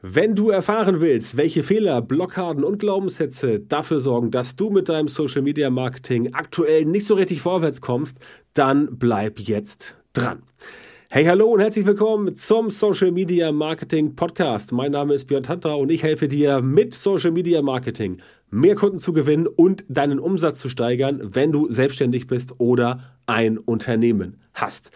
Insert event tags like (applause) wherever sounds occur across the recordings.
Wenn du erfahren willst, welche Fehler, Blockaden und Glaubenssätze dafür sorgen, dass du mit deinem Social Media Marketing aktuell nicht so richtig vorwärts kommst, dann bleib jetzt dran. Hey, hallo und herzlich willkommen zum Social Media Marketing Podcast. Mein Name ist Björn Tantra und ich helfe dir mit Social Media Marketing mehr Kunden zu gewinnen und deinen Umsatz zu steigern, wenn du selbstständig bist oder ein Unternehmen hast.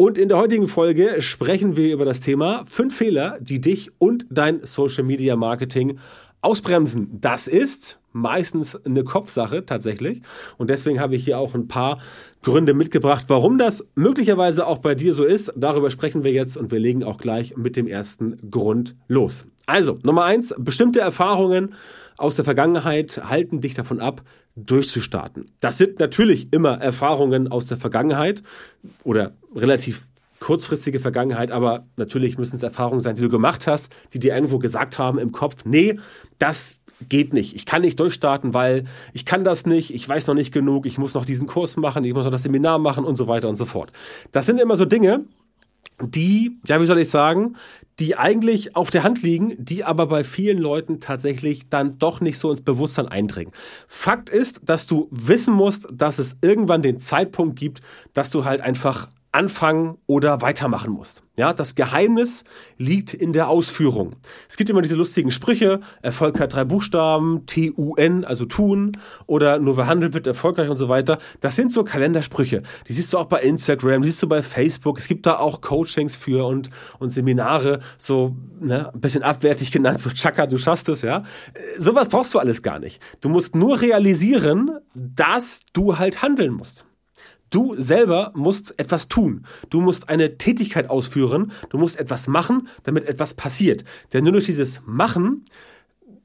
Und in der heutigen Folge sprechen wir über das Thema fünf Fehler, die dich und dein Social Media Marketing ausbremsen. Das ist meistens eine Kopfsache tatsächlich. Und deswegen habe ich hier auch ein paar Gründe mitgebracht, warum das möglicherweise auch bei dir so ist. Darüber sprechen wir jetzt und wir legen auch gleich mit dem ersten Grund los. Also, Nummer eins, bestimmte Erfahrungen aus der Vergangenheit halten dich davon ab, durchzustarten. Das sind natürlich immer Erfahrungen aus der Vergangenheit oder relativ kurzfristige Vergangenheit, aber natürlich müssen es Erfahrungen sein, die du gemacht hast, die dir irgendwo gesagt haben im Kopf, nee, das geht nicht. Ich kann nicht durchstarten, weil ich kann das nicht, ich weiß noch nicht genug, ich muss noch diesen Kurs machen, ich muss noch das Seminar machen und so weiter und so fort. Das sind immer so Dinge, die, ja, wie soll ich sagen, die eigentlich auf der Hand liegen, die aber bei vielen Leuten tatsächlich dann doch nicht so ins Bewusstsein eindringen. Fakt ist, dass du wissen musst, dass es irgendwann den Zeitpunkt gibt, dass du halt einfach anfangen oder weitermachen musst. Ja, das Geheimnis liegt in der Ausführung. Es gibt immer diese lustigen Sprüche, Erfolg hat drei Buchstaben, T-U-N, also tun, oder nur wer handelt wird erfolgreich und so weiter. Das sind so Kalendersprüche. Die siehst du auch bei Instagram, die siehst du bei Facebook. Es gibt da auch Coachings für und, und Seminare, so ne, ein bisschen abwertig genannt, so Chaka, du schaffst es, ja. Sowas brauchst du alles gar nicht. Du musst nur realisieren, dass du halt handeln musst. Du selber musst etwas tun. Du musst eine Tätigkeit ausführen. Du musst etwas machen, damit etwas passiert. Denn nur durch dieses Machen,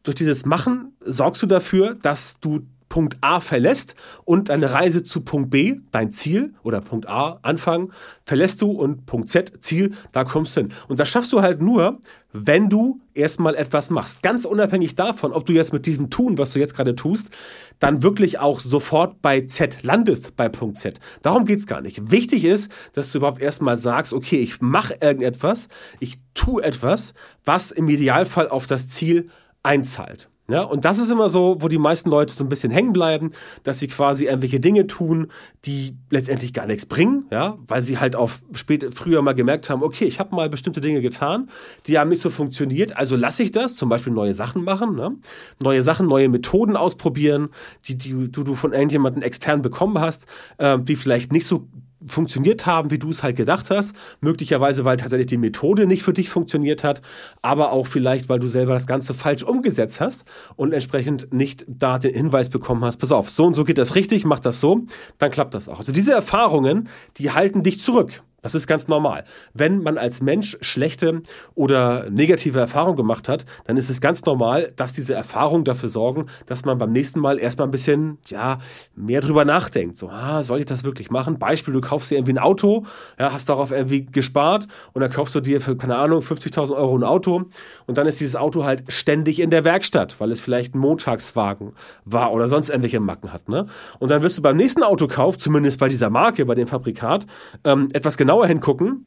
durch dieses Machen sorgst du dafür, dass du Punkt A verlässt und deine Reise zu Punkt B, dein Ziel oder Punkt A, Anfang, verlässt du und Punkt Z, Ziel, da kommst du hin. Und das schaffst du halt nur, wenn du erstmal etwas machst. Ganz unabhängig davon, ob du jetzt mit diesem Tun, was du jetzt gerade tust, dann wirklich auch sofort bei Z landest, bei Punkt Z. Darum geht's gar nicht. Wichtig ist, dass du überhaupt erstmal sagst, okay, ich mache irgendetwas, ich tue etwas, was im Idealfall auf das Ziel einzahlt. Ja, und das ist immer so, wo die meisten Leute so ein bisschen hängen bleiben, dass sie quasi irgendwelche Dinge tun, die letztendlich gar nichts bringen, ja, weil sie halt auf spät, früher mal gemerkt haben, okay, ich habe mal bestimmte Dinge getan, die haben nicht so funktioniert, also lasse ich das, zum Beispiel neue Sachen machen, ne? neue Sachen, neue Methoden ausprobieren, die, die du, du von irgendjemandem extern bekommen hast, äh, die vielleicht nicht so funktioniert haben, wie du es halt gedacht hast. Möglicherweise, weil tatsächlich die Methode nicht für dich funktioniert hat, aber auch vielleicht, weil du selber das Ganze falsch umgesetzt hast und entsprechend nicht da den Hinweis bekommen hast, pass auf, so und so geht das richtig, mach das so, dann klappt das auch. Also diese Erfahrungen, die halten dich zurück. Das ist ganz normal. Wenn man als Mensch schlechte oder negative Erfahrungen gemacht hat, dann ist es ganz normal, dass diese Erfahrungen dafür sorgen, dass man beim nächsten Mal erstmal ein bisschen, ja, mehr drüber nachdenkt. So, ah, soll ich das wirklich machen? Beispiel, du kaufst dir irgendwie ein Auto, ja, hast darauf irgendwie gespart und dann kaufst du dir für, keine Ahnung, 50.000 Euro ein Auto und dann ist dieses Auto halt ständig in der Werkstatt, weil es vielleicht ein Montagswagen war oder sonst irgendwelche Macken hat, ne? Und dann wirst du beim nächsten Autokauf, zumindest bei dieser Marke, bei dem Fabrikat, ähm, etwas genau genauer hingucken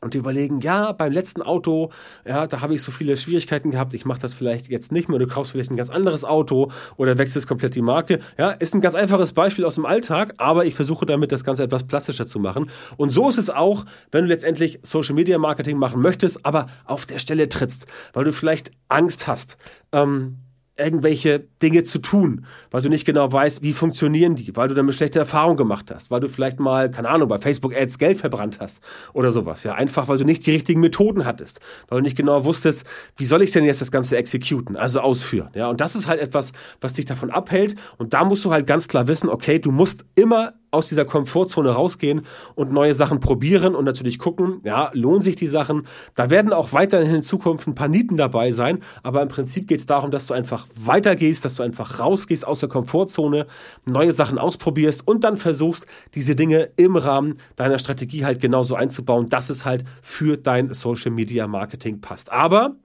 und überlegen, ja, beim letzten Auto, ja, da habe ich so viele Schwierigkeiten gehabt, ich mache das vielleicht jetzt nicht mehr, du kaufst vielleicht ein ganz anderes Auto oder wechselst komplett die Marke. Ja, ist ein ganz einfaches Beispiel aus dem Alltag, aber ich versuche damit das Ganze etwas plastischer zu machen. Und so ist es auch, wenn du letztendlich Social Media Marketing machen möchtest, aber auf der Stelle trittst, weil du vielleicht Angst hast. Ähm, irgendwelche Dinge zu tun, weil du nicht genau weißt, wie funktionieren die, weil du damit schlechte Erfahrungen gemacht hast, weil du vielleicht mal, keine Ahnung, bei Facebook Ads Geld verbrannt hast oder sowas. Ja, einfach, weil du nicht die richtigen Methoden hattest, weil du nicht genau wusstest, wie soll ich denn jetzt das Ganze exekuten, also ausführen. Ja, und das ist halt etwas, was dich davon abhält. Und da musst du halt ganz klar wissen, okay, du musst immer aus dieser Komfortzone rausgehen und neue Sachen probieren und natürlich gucken, ja, lohnen sich die Sachen. Da werden auch weiterhin in Zukunft ein paar Nieten dabei sein, aber im Prinzip geht es darum, dass du einfach weitergehst, dass du einfach rausgehst aus der Komfortzone, neue Sachen ausprobierst und dann versuchst, diese Dinge im Rahmen deiner Strategie halt genauso einzubauen, dass es halt für dein Social Media Marketing passt. Aber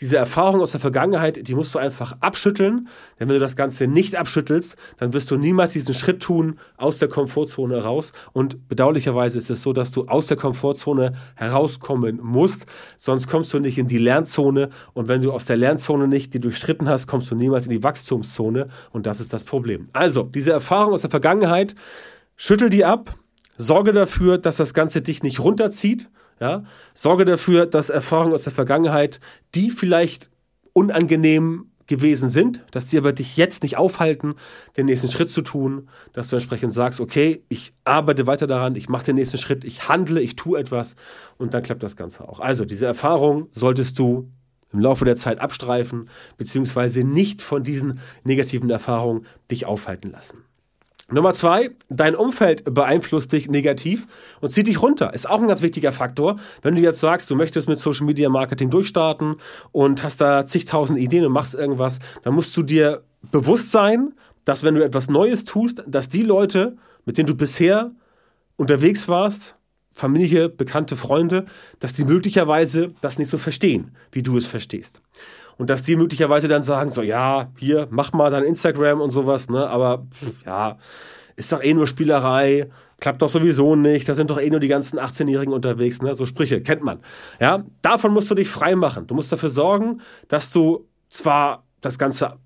diese Erfahrung aus der Vergangenheit, die musst du einfach abschütteln. Denn wenn du das Ganze nicht abschüttelst, dann wirst du niemals diesen Schritt tun aus der Komfortzone raus. Und bedauerlicherweise ist es so, dass du aus der Komfortzone herauskommen musst. Sonst kommst du nicht in die Lernzone. Und wenn du aus der Lernzone nicht die durchstritten hast, kommst du niemals in die Wachstumszone. Und das ist das Problem. Also, diese Erfahrung aus der Vergangenheit, schüttel die ab. Sorge dafür, dass das Ganze dich nicht runterzieht ja? Sorge dafür, dass Erfahrungen aus der Vergangenheit, die vielleicht unangenehm gewesen sind, dass die aber dich jetzt nicht aufhalten, den nächsten Schritt zu tun, dass du entsprechend sagst, okay, ich arbeite weiter daran, ich mache den nächsten Schritt, ich handle, ich tue etwas und dann klappt das Ganze auch. Also diese Erfahrung solltest du im Laufe der Zeit abstreifen, beziehungsweise nicht von diesen negativen Erfahrungen dich aufhalten lassen. Nummer zwei, dein Umfeld beeinflusst dich negativ und zieht dich runter. Ist auch ein ganz wichtiger Faktor. Wenn du jetzt sagst, du möchtest mit Social Media Marketing durchstarten und hast da zigtausend Ideen und machst irgendwas, dann musst du dir bewusst sein, dass wenn du etwas Neues tust, dass die Leute, mit denen du bisher unterwegs warst, Familie, bekannte Freunde, dass die möglicherweise das nicht so verstehen, wie du es verstehst und dass die möglicherweise dann sagen, so ja, hier, mach mal dein Instagram und sowas, ne, aber pff, ja, ist doch eh nur Spielerei, klappt doch sowieso nicht, da sind doch eh nur die ganzen 18-Jährigen unterwegs, ne, so Sprüche, kennt man. Ja, davon musst du dich frei machen. Du musst dafür sorgen, dass du zwar das Ganze,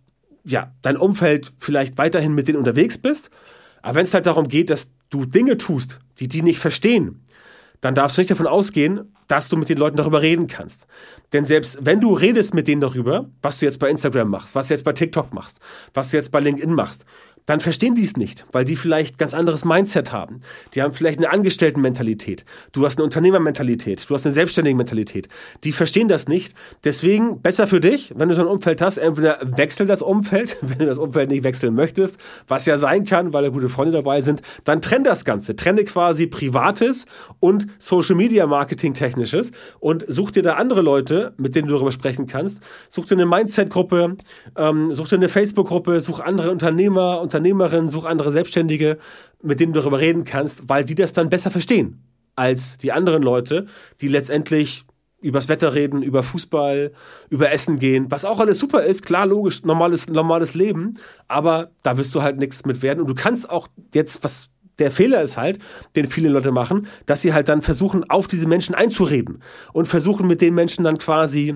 ja, dein Umfeld vielleicht weiterhin mit denen unterwegs bist, aber wenn es halt darum geht, dass du Dinge tust, die die nicht verstehen, dann darfst du nicht davon ausgehen, dass du mit den Leuten darüber reden kannst. Denn selbst wenn du redest mit denen darüber, was du jetzt bei Instagram machst, was du jetzt bei TikTok machst, was du jetzt bei LinkedIn machst, dann verstehen die es nicht, weil die vielleicht ganz anderes Mindset haben. Die haben vielleicht eine Angestelltenmentalität. Du hast eine Unternehmermentalität. Du hast eine selbstständige Mentalität. Die verstehen das nicht. Deswegen besser für dich, wenn du so ein Umfeld hast, entweder wechsel das Umfeld, (laughs) wenn du das Umfeld nicht wechseln möchtest, was ja sein kann, weil da gute Freunde dabei sind, dann trenn das Ganze. Trenne quasi Privates und Social Media Marketing Technisches und such dir da andere Leute, mit denen du darüber sprechen kannst. Such dir eine Mindset-Gruppe, ähm, such dir eine Facebook-Gruppe, such andere Unternehmer, Unternehmer Unternehmerin, such andere Selbstständige, mit denen du darüber reden kannst, weil die das dann besser verstehen als die anderen Leute, die letztendlich übers Wetter reden, über Fußball, über Essen gehen, was auch alles super ist, klar, logisch, normales, normales Leben, aber da wirst du halt nichts mit werden. Und du kannst auch jetzt, was der Fehler ist halt, den viele Leute machen, dass sie halt dann versuchen, auf diese Menschen einzureden und versuchen mit den Menschen dann quasi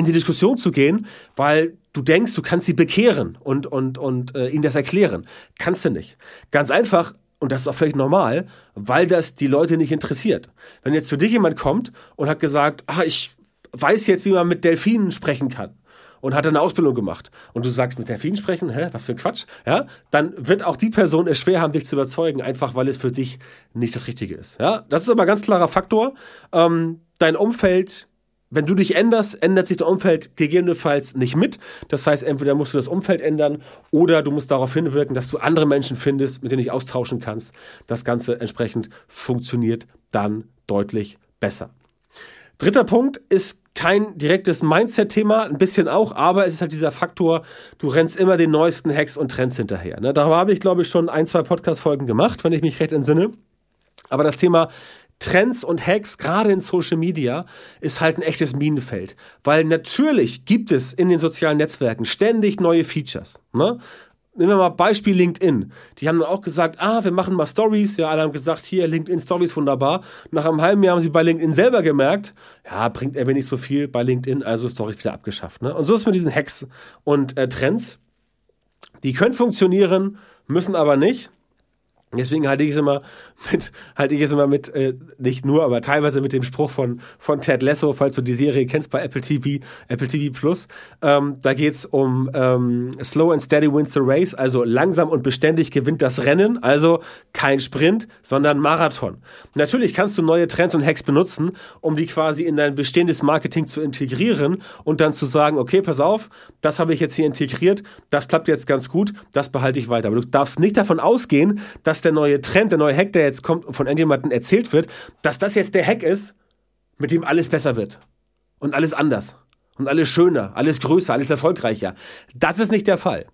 in die Diskussion zu gehen, weil du denkst, du kannst sie bekehren und, und, und äh, ihnen das erklären. Kannst du nicht. Ganz einfach, und das ist auch völlig normal, weil das die Leute nicht interessiert. Wenn jetzt zu dir jemand kommt und hat gesagt, ah, ich weiß jetzt, wie man mit Delfinen sprechen kann und hat eine Ausbildung gemacht und du sagst, mit Delfinen sprechen, hä, was für ein Quatsch, ja, dann wird auch die Person es schwer haben, dich zu überzeugen, einfach weil es für dich nicht das Richtige ist. Ja, das ist aber ein ganz klarer Faktor. Ähm, dein Umfeld wenn du dich änderst, ändert sich das Umfeld gegebenenfalls nicht mit. Das heißt, entweder musst du das Umfeld ändern oder du musst darauf hinwirken, dass du andere Menschen findest, mit denen du dich austauschen kannst. Das Ganze entsprechend funktioniert dann deutlich besser. Dritter Punkt ist kein direktes Mindset-Thema, ein bisschen auch, aber es ist halt dieser Faktor, du rennst immer den neuesten Hacks und Trends hinterher. Ne? Darüber habe ich, glaube ich, schon ein, zwei Podcast-Folgen gemacht, wenn ich mich recht entsinne. Aber das Thema Trends und Hacks, gerade in Social Media, ist halt ein echtes Minenfeld. Weil natürlich gibt es in den sozialen Netzwerken ständig neue Features. Ne? Nehmen wir mal Beispiel LinkedIn. Die haben dann auch gesagt, ah, wir machen mal Stories. Ja, alle haben gesagt, hier, LinkedIn Stories, wunderbar. Nach einem halben Jahr haben sie bei LinkedIn selber gemerkt, ja, bringt er wenig so viel bei LinkedIn, also Stories wieder abgeschafft. Ne? Und so ist es mit diesen Hacks und äh, Trends. Die können funktionieren, müssen aber nicht. Deswegen halte ich es immer mit, halte ich es immer mit, äh, nicht nur, aber teilweise mit dem Spruch von, von Ted Lasso, falls du die Serie kennst bei Apple TV, Apple TV Plus. Ähm, da geht's um ähm, Slow and Steady wins the race, also langsam und beständig gewinnt das Rennen, also kein Sprint, sondern Marathon. Natürlich kannst du neue Trends und Hacks benutzen, um die quasi in dein bestehendes Marketing zu integrieren und dann zu sagen, okay, pass auf, das habe ich jetzt hier integriert, das klappt jetzt ganz gut, das behalte ich weiter. Aber du darfst nicht davon ausgehen, dass dass der neue Trend, der neue Hack, der jetzt kommt, von irgendjemandem erzählt wird, dass das jetzt der Hack ist, mit dem alles besser wird. Und alles anders. Und alles schöner, alles größer, alles erfolgreicher. Das ist nicht der Fall.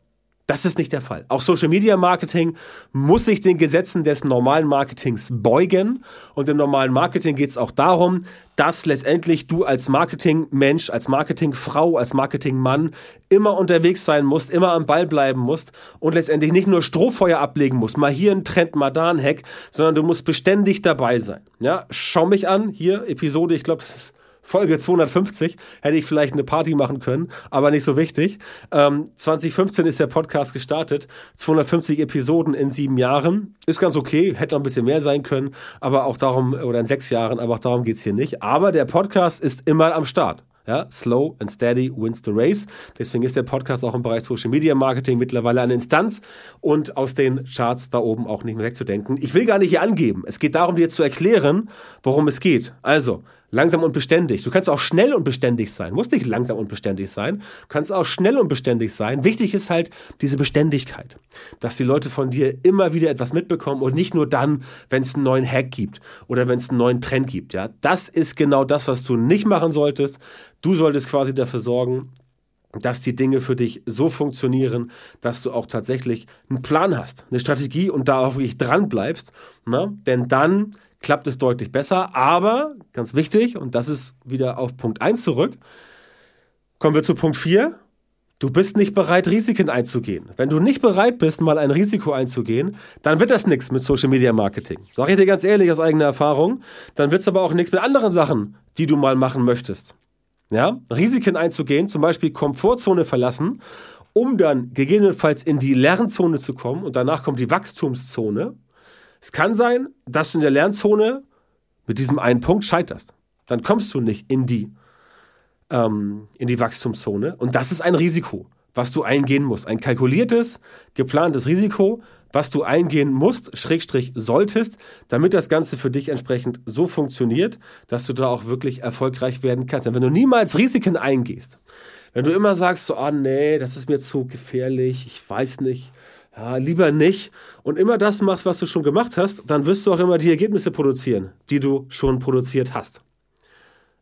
Das ist nicht der Fall. Auch Social Media Marketing muss sich den Gesetzen des normalen Marketings beugen. Und im normalen Marketing geht es auch darum, dass letztendlich du als Marketingmensch, als Marketingfrau, als Marketingmann immer unterwegs sein musst, immer am Ball bleiben musst und letztendlich nicht nur Strohfeuer ablegen musst, mal hier ein Trend, mal da ein Hack, sondern du musst beständig dabei sein. Ja, schau mich an, hier Episode, ich glaube, das ist Folge 250 hätte ich vielleicht eine Party machen können, aber nicht so wichtig. Ähm, 2015 ist der Podcast gestartet, 250 Episoden in sieben Jahren, ist ganz okay, hätte noch ein bisschen mehr sein können, aber auch darum, oder in sechs Jahren, aber auch darum geht's hier nicht. Aber der Podcast ist immer am Start. Ja, slow and steady wins the race. Deswegen ist der Podcast auch im Bereich Social Media Marketing mittlerweile eine Instanz und aus den Charts da oben auch nicht mehr wegzudenken. Ich will gar nicht hier angeben. Es geht darum, dir zu erklären, worum es geht. Also, langsam und beständig. Du kannst auch schnell und beständig sein. Muss nicht langsam und beständig sein. Du kannst auch schnell und beständig sein. Wichtig ist halt diese Beständigkeit. Dass die Leute von dir immer wieder etwas mitbekommen und nicht nur dann, wenn es einen neuen Hack gibt oder wenn es einen neuen Trend gibt. Ja, das ist genau das, was du nicht machen solltest. Du solltest quasi dafür sorgen, dass die Dinge für dich so funktionieren, dass du auch tatsächlich einen Plan hast, eine Strategie und da auch wirklich dran bleibst. Ne? Denn dann klappt es deutlich besser. Aber, ganz wichtig, und das ist wieder auf Punkt 1 zurück, kommen wir zu Punkt 4. Du bist nicht bereit, Risiken einzugehen. Wenn du nicht bereit bist, mal ein Risiko einzugehen, dann wird das nichts mit Social Media Marketing. Sag ich dir ganz ehrlich aus eigener Erfahrung. Dann wird es aber auch nichts mit anderen Sachen, die du mal machen möchtest. Ja, Risiken einzugehen, zum Beispiel Komfortzone verlassen, um dann gegebenenfalls in die Lernzone zu kommen und danach kommt die Wachstumszone. Es kann sein, dass du in der Lernzone mit diesem einen Punkt scheiterst. Dann kommst du nicht in die, ähm, in die Wachstumszone. Und das ist ein Risiko, was du eingehen musst. Ein kalkuliertes, geplantes Risiko, was du eingehen musst, Schrägstrich solltest, damit das Ganze für dich entsprechend so funktioniert, dass du da auch wirklich erfolgreich werden kannst. Denn wenn du niemals Risiken eingehst, wenn du immer sagst, so, ah, nee, das ist mir zu gefährlich, ich weiß nicht, ja, lieber nicht. Und immer das machst, was du schon gemacht hast, dann wirst du auch immer die Ergebnisse produzieren, die du schon produziert hast.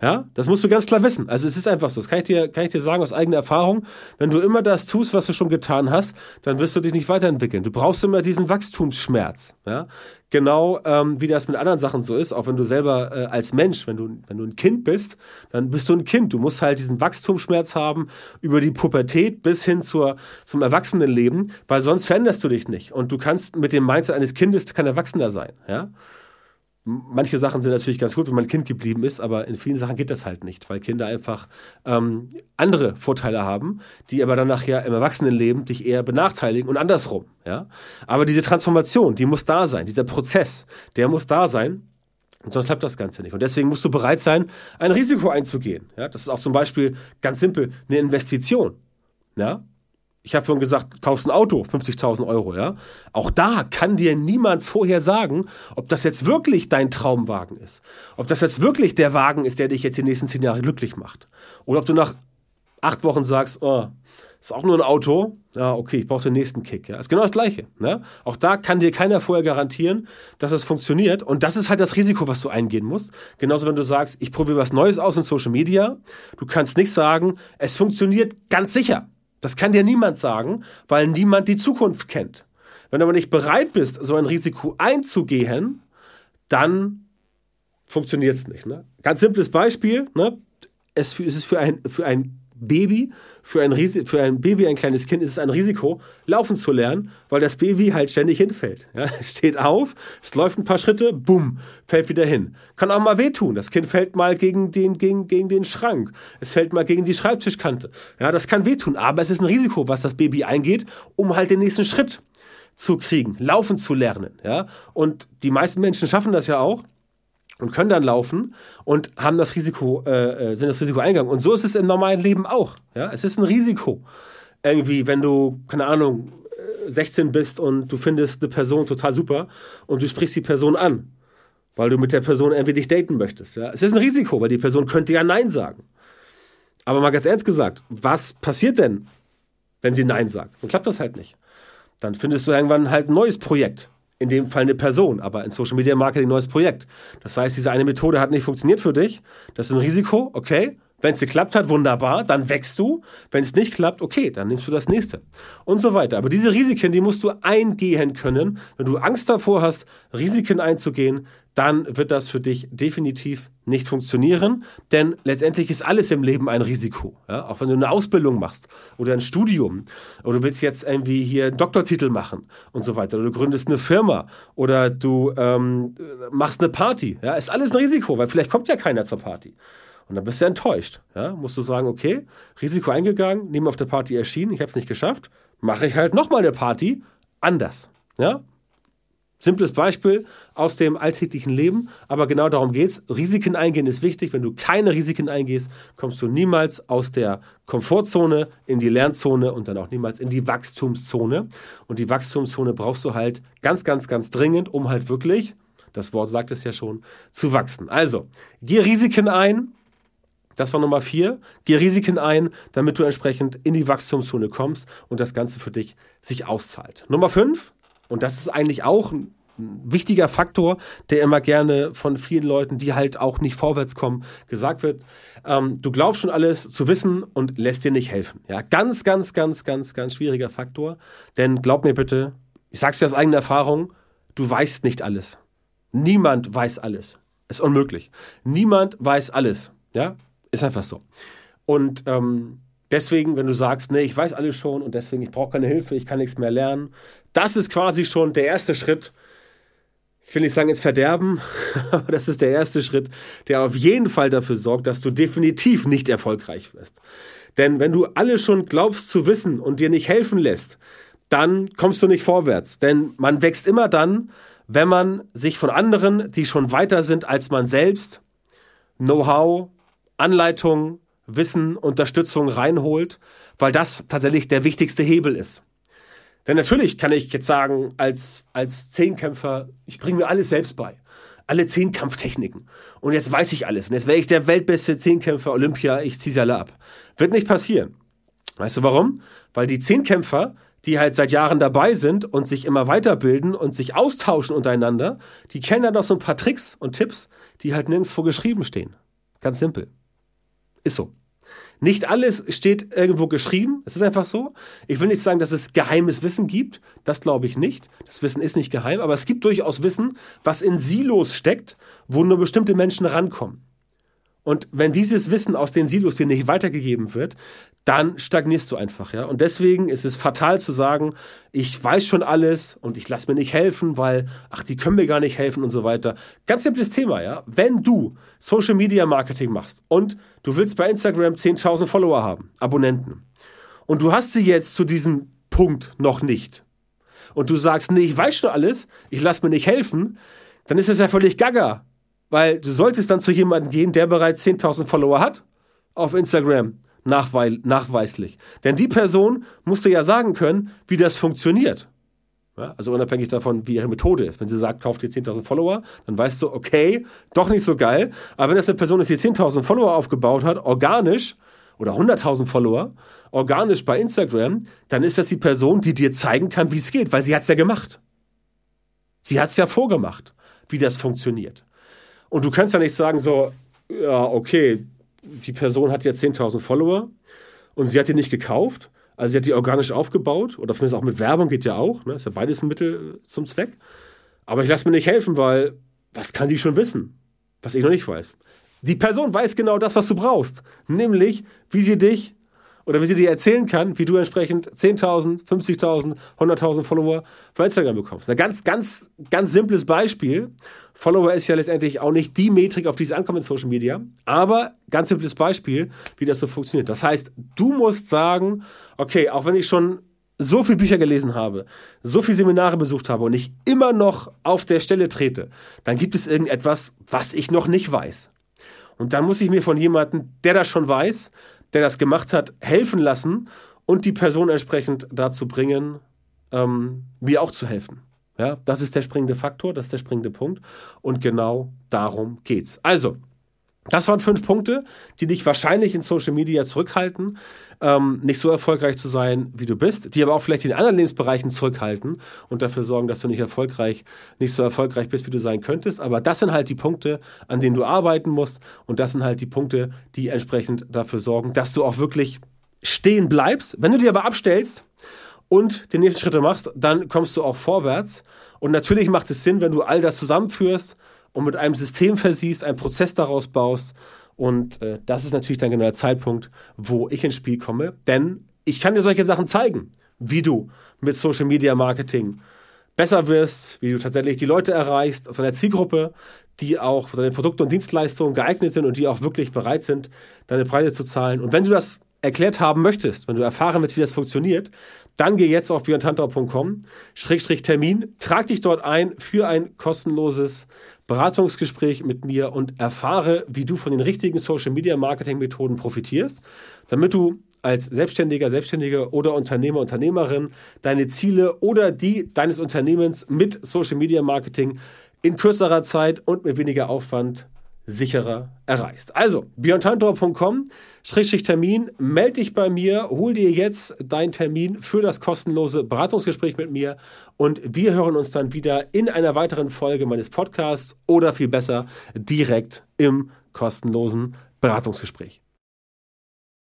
Ja, das musst du ganz klar wissen. Also es ist einfach so. Das kann ich dir, kann ich dir sagen aus eigener Erfahrung. Wenn du immer das tust, was du schon getan hast, dann wirst du dich nicht weiterentwickeln. Du brauchst immer diesen Wachstumsschmerz. Ja, genau ähm, wie das mit anderen Sachen so ist. Auch wenn du selber äh, als Mensch, wenn du wenn du ein Kind bist, dann bist du ein Kind. Du musst halt diesen Wachstumsschmerz haben über die Pubertät bis hin zur zum Erwachsenenleben, weil sonst veränderst du dich nicht. Und du kannst mit dem Mindset eines Kindes kein Erwachsener sein. Ja manche Sachen sind natürlich ganz gut, wenn man Kind geblieben ist, aber in vielen Sachen geht das halt nicht, weil Kinder einfach ähm, andere Vorteile haben, die aber dann nachher im Erwachsenenleben dich eher benachteiligen und andersrum. Ja? Aber diese Transformation, die muss da sein, dieser Prozess, der muss da sein. Und sonst klappt das Ganze nicht. Und deswegen musst du bereit sein, ein Risiko einzugehen. Ja, das ist auch zum Beispiel ganz simpel eine Investition. Ja, ich habe vorhin gesagt, kaufst ein Auto, 50.000 Euro, ja. Auch da kann dir niemand vorher sagen, ob das jetzt wirklich dein Traumwagen ist. Ob das jetzt wirklich der Wagen ist, der dich jetzt die nächsten zehn Jahre glücklich macht. Oder ob du nach acht Wochen sagst, oh, ist auch nur ein Auto. Ja, okay, ich brauche den nächsten Kick. Ja, ist genau das Gleiche. Ne? Auch da kann dir keiner vorher garantieren, dass es funktioniert. Und das ist halt das Risiko, was du eingehen musst. Genauso, wenn du sagst, ich probiere was Neues aus in Social Media. Du kannst nicht sagen, es funktioniert ganz sicher. Das kann dir niemand sagen, weil niemand die Zukunft kennt. Wenn du aber nicht bereit bist, so ein Risiko einzugehen, dann funktioniert es nicht. Ne? Ganz simples Beispiel. Ne? Es ist für ein, für ein Baby, für ein, für ein Baby, ein kleines Kind, ist es ein Risiko, laufen zu lernen, weil das Baby halt ständig hinfällt. (laughs) Ja, steht auf, es läuft ein paar Schritte, bumm, fällt wieder hin. Kann auch mal wehtun. Das Kind fällt mal gegen den, gegen, gegen den Schrank. Es fällt mal gegen die Schreibtischkante. Ja, das kann wehtun, aber es ist ein Risiko, was das Baby eingeht, um halt den nächsten Schritt zu kriegen, laufen zu lernen. Ja, und die meisten Menschen schaffen das ja auch und können dann laufen und haben das Risiko, äh, äh sind das Risiko eingegangen. Und so ist es im normalen Leben auch. Ja, es ist ein Risiko. Irgendwie, wenn du, keine Ahnung, 16 äh, bist und du findest eine Person total super und du sprichst die Person an, weil du mit der Person irgendwie dich daten möchtest. Ja, es ist ein Risiko, weil die Person könnte ja Nein sagen. Aber mal ganz ernst gesagt, was passiert denn, wenn sie Nein sagt? Dann klappt das halt nicht. Dann findest du irgendwann halt ein neues Projekt in dem Fall eine Person, aber in Social Media Marketing ein neues Projekt. Das heißt, diese eine Methode hat nicht funktioniert für dich. Das ist ein Risiko, okay. Wenn es geklappt hat, wunderbar, dann wächst du. Wenn es nicht klappt, okay, dann nimmst du das nächste. Und so weiter. Aber diese Risiken, die musst du eingehen können. Wenn du Angst davor hast, Risiken einzugehen, dann wird das für dich definitiv nicht funktionieren, denn letztendlich ist alles im Leben ein Risiko. Ja? Auch wenn du eine Ausbildung machst oder ein Studium oder du willst jetzt irgendwie hier einen Doktortitel machen und so weiter oder du gründest eine Firma oder du ähm, machst eine Party. Ja? Ist alles ein Risiko, weil vielleicht kommt ja keiner zur Party. Und dann bist du enttäuscht. Ja? Musst du sagen, okay, Risiko eingegangen, neben auf der Party erschienen, ich habe es nicht geschafft, mache ich halt nochmal eine Party anders. Ja? Simples Beispiel aus dem alltäglichen Leben, aber genau darum geht es. Risiken eingehen ist wichtig. Wenn du keine Risiken eingehst, kommst du niemals aus der Komfortzone in die Lernzone und dann auch niemals in die Wachstumszone. Und die Wachstumszone brauchst du halt ganz, ganz, ganz dringend, um halt wirklich, das Wort sagt es ja schon, zu wachsen. Also, geh Risiken ein. Das war Nummer vier. Geh Risiken ein, damit du entsprechend in die Wachstumszone kommst und das Ganze für dich sich auszahlt. Nummer fünf, und das ist eigentlich auch ein wichtiger Faktor, der immer gerne von vielen Leuten, die halt auch nicht vorwärts kommen, gesagt wird. Ähm, du glaubst schon alles zu wissen und lässt dir nicht helfen. Ja, ganz, ganz, ganz, ganz, ganz schwieriger Faktor. Denn glaub mir bitte, ich sag's dir aus eigener Erfahrung, du weißt nicht alles. Niemand weiß alles. Ist unmöglich. Niemand weiß alles. Ja, ist einfach so. Und ähm, deswegen, wenn du sagst, nee, ich weiß alles schon und deswegen ich brauche keine Hilfe, ich kann nichts mehr lernen, das ist quasi schon der erste Schritt. Ich will nicht sagen ins Verderben, (laughs) aber das ist der erste Schritt, der auf jeden Fall dafür sorgt, dass du definitiv nicht erfolgreich wirst. Denn wenn du alles schon glaubst zu wissen und dir nicht helfen lässt, dann kommst du nicht vorwärts. Denn man wächst immer dann, wenn man sich von anderen, die schon weiter sind als man selbst, Know-how, Anleitung, Wissen, Unterstützung reinholt, weil das tatsächlich der wichtigste Hebel ist. Denn natürlich kann ich jetzt sagen, als, als Zehnkämpfer, ich bringe mir alles selbst bei. Alle Zehnkampftechniken. Und jetzt weiß ich alles. Und jetzt wäre ich der weltbeste Zehnkämpfer Olympia, ich ziehe sie alle ab. Wird nicht passieren. Weißt du warum? Weil die Zehnkämpfer, die halt seit Jahren dabei sind und sich immer weiterbilden und sich austauschen untereinander, die kennen dann noch so ein paar Tricks und Tipps, die halt nirgendwo geschrieben stehen. Ganz simpel. Ist so. Nicht alles steht irgendwo geschrieben. Es ist einfach so. Ich will nicht sagen, dass es geheimes Wissen gibt. Das glaube ich nicht. Das Wissen ist nicht geheim. Aber es gibt durchaus Wissen, was in Silos steckt, wo nur bestimmte Menschen rankommen. Und wenn dieses Wissen aus den Silos dir nicht weitergegeben wird, dann stagnierst du einfach, ja. Und deswegen ist es fatal zu sagen, ich weiß schon alles und ich lasse mir nicht helfen, weil, ach, die können mir gar nicht helfen und so weiter. Ganz simples Thema, ja. Wenn du Social Media Marketing machst und du willst bei Instagram 10.000 Follower haben, Abonnenten, und du hast sie jetzt zu diesem Punkt noch nicht, und du sagst, nee, ich weiß schon alles, ich lasse mir nicht helfen, dann ist es ja völlig gaga. Weil du solltest dann zu jemandem gehen, der bereits 10.000 Follower hat auf Instagram, nachweil nachweislich. Denn die Person musste ja sagen können, wie das funktioniert. Ja, also unabhängig davon, wie ihre Methode ist. Wenn sie sagt, kauft dir 10.000 Follower, dann weißt du, okay, doch nicht so geil. Aber wenn das eine Person ist, die 10.000 Follower aufgebaut hat, organisch, oder 100.000 Follower, organisch bei Instagram, dann ist das die Person, die dir zeigen kann, wie es geht, weil sie hat es ja gemacht. Sie hat es ja vorgemacht, wie das funktioniert. Und du kannst ja nicht sagen, so, ja, okay, die Person hat jetzt 10.000 Follower und sie hat die nicht gekauft. Also sie hat die organisch aufgebaut oder zumindest auch mit Werbung geht ja auch. Ne? Ist ja beides ein Mittel zum Zweck. Aber ich lasse mir nicht helfen, weil was kann die schon wissen, was ich noch nicht weiß? Die Person weiß genau das, was du brauchst. Nämlich, wie sie dich oder wie sie dir erzählen kann, wie du entsprechend 10.000, 50.000, 100.000 Follower bei Instagram bekommst. Ein ganz, ganz, ganz simples Beispiel. Follower ist ja letztendlich auch nicht die Metrik, auf die es ankommt in Social Media, aber ganz simples Beispiel, wie das so funktioniert. Das heißt, du musst sagen, okay, auch wenn ich schon so viele Bücher gelesen habe, so viele Seminare besucht habe und ich immer noch auf der Stelle trete, dann gibt es irgendetwas, was ich noch nicht weiß. Und dann muss ich mir von jemandem, der das schon weiß, der das gemacht hat, helfen lassen und die Person entsprechend dazu bringen, ähm, mir auch zu helfen. Ja, das ist der springende Faktor, das ist der springende Punkt. Und genau darum geht's. Also, Das waren fünf Punkte, die dich wahrscheinlich in Social Media zurückhalten, ähm, nicht so erfolgreich zu sein, wie du bist, die aber auch vielleicht in anderen Lebensbereichen zurückhalten und dafür sorgen, dass du nicht erfolgreich, nicht so erfolgreich bist, wie du sein könntest. Aber das sind halt die Punkte, an denen du arbeiten musst und das sind halt die Punkte, die entsprechend dafür sorgen, dass du auch wirklich stehen bleibst. Wenn du dir aber abstellst und die nächsten Schritte machst, dann kommst du auch vorwärts. Und natürlich macht es Sinn, wenn du all das zusammenführst und mit einem System versiehst, einen Prozess daraus baust. Und äh, das ist natürlich dann genau der Zeitpunkt, wo ich ins Spiel komme. Denn ich kann dir solche Sachen zeigen, wie du mit Social Media Marketing besser wirst, wie du tatsächlich die Leute erreichst aus einer Zielgruppe, die auch für deine Produkte und Dienstleistungen geeignet sind und die auch wirklich bereit sind, deine Preise zu zahlen. Und wenn du das erklärt haben möchtest, wenn du erfahren willst, wie das funktioniert, dann geh jetzt auf björntantau.com, Schrägstrich Termin, trag dich dort ein für ein kostenloses Beratungsgespräch mit mir und erfahre, wie du von den richtigen Social Media Marketing Methoden profitierst, damit du als Selbstständiger, Selbstständige oder Unternehmer, Unternehmerin deine Ziele oder die deines Unternehmens mit Social Media Marketing in kürzerer Zeit und mit weniger Aufwand sicherer erreichst. Also, björntantor.com, Termin, melde dich bei mir, hol dir jetzt deinen Termin für das kostenlose Beratungsgespräch mit mir und wir hören uns dann wieder in einer weiteren Folge meines Podcasts oder viel besser direkt im kostenlosen Beratungsgespräch.